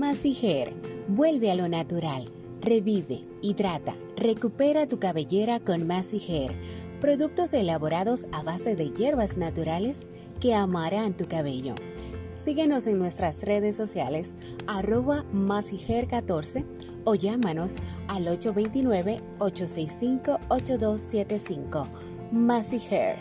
Massy Hair. Vuelve a lo natural. Revive, hidrata, recupera tu cabellera con Massy Hair. Productos elaborados a base de hierbas naturales que amarán tu cabello. Síguenos en nuestras redes sociales arroba 14 o llámanos al 829-865-8275. Massy Hair.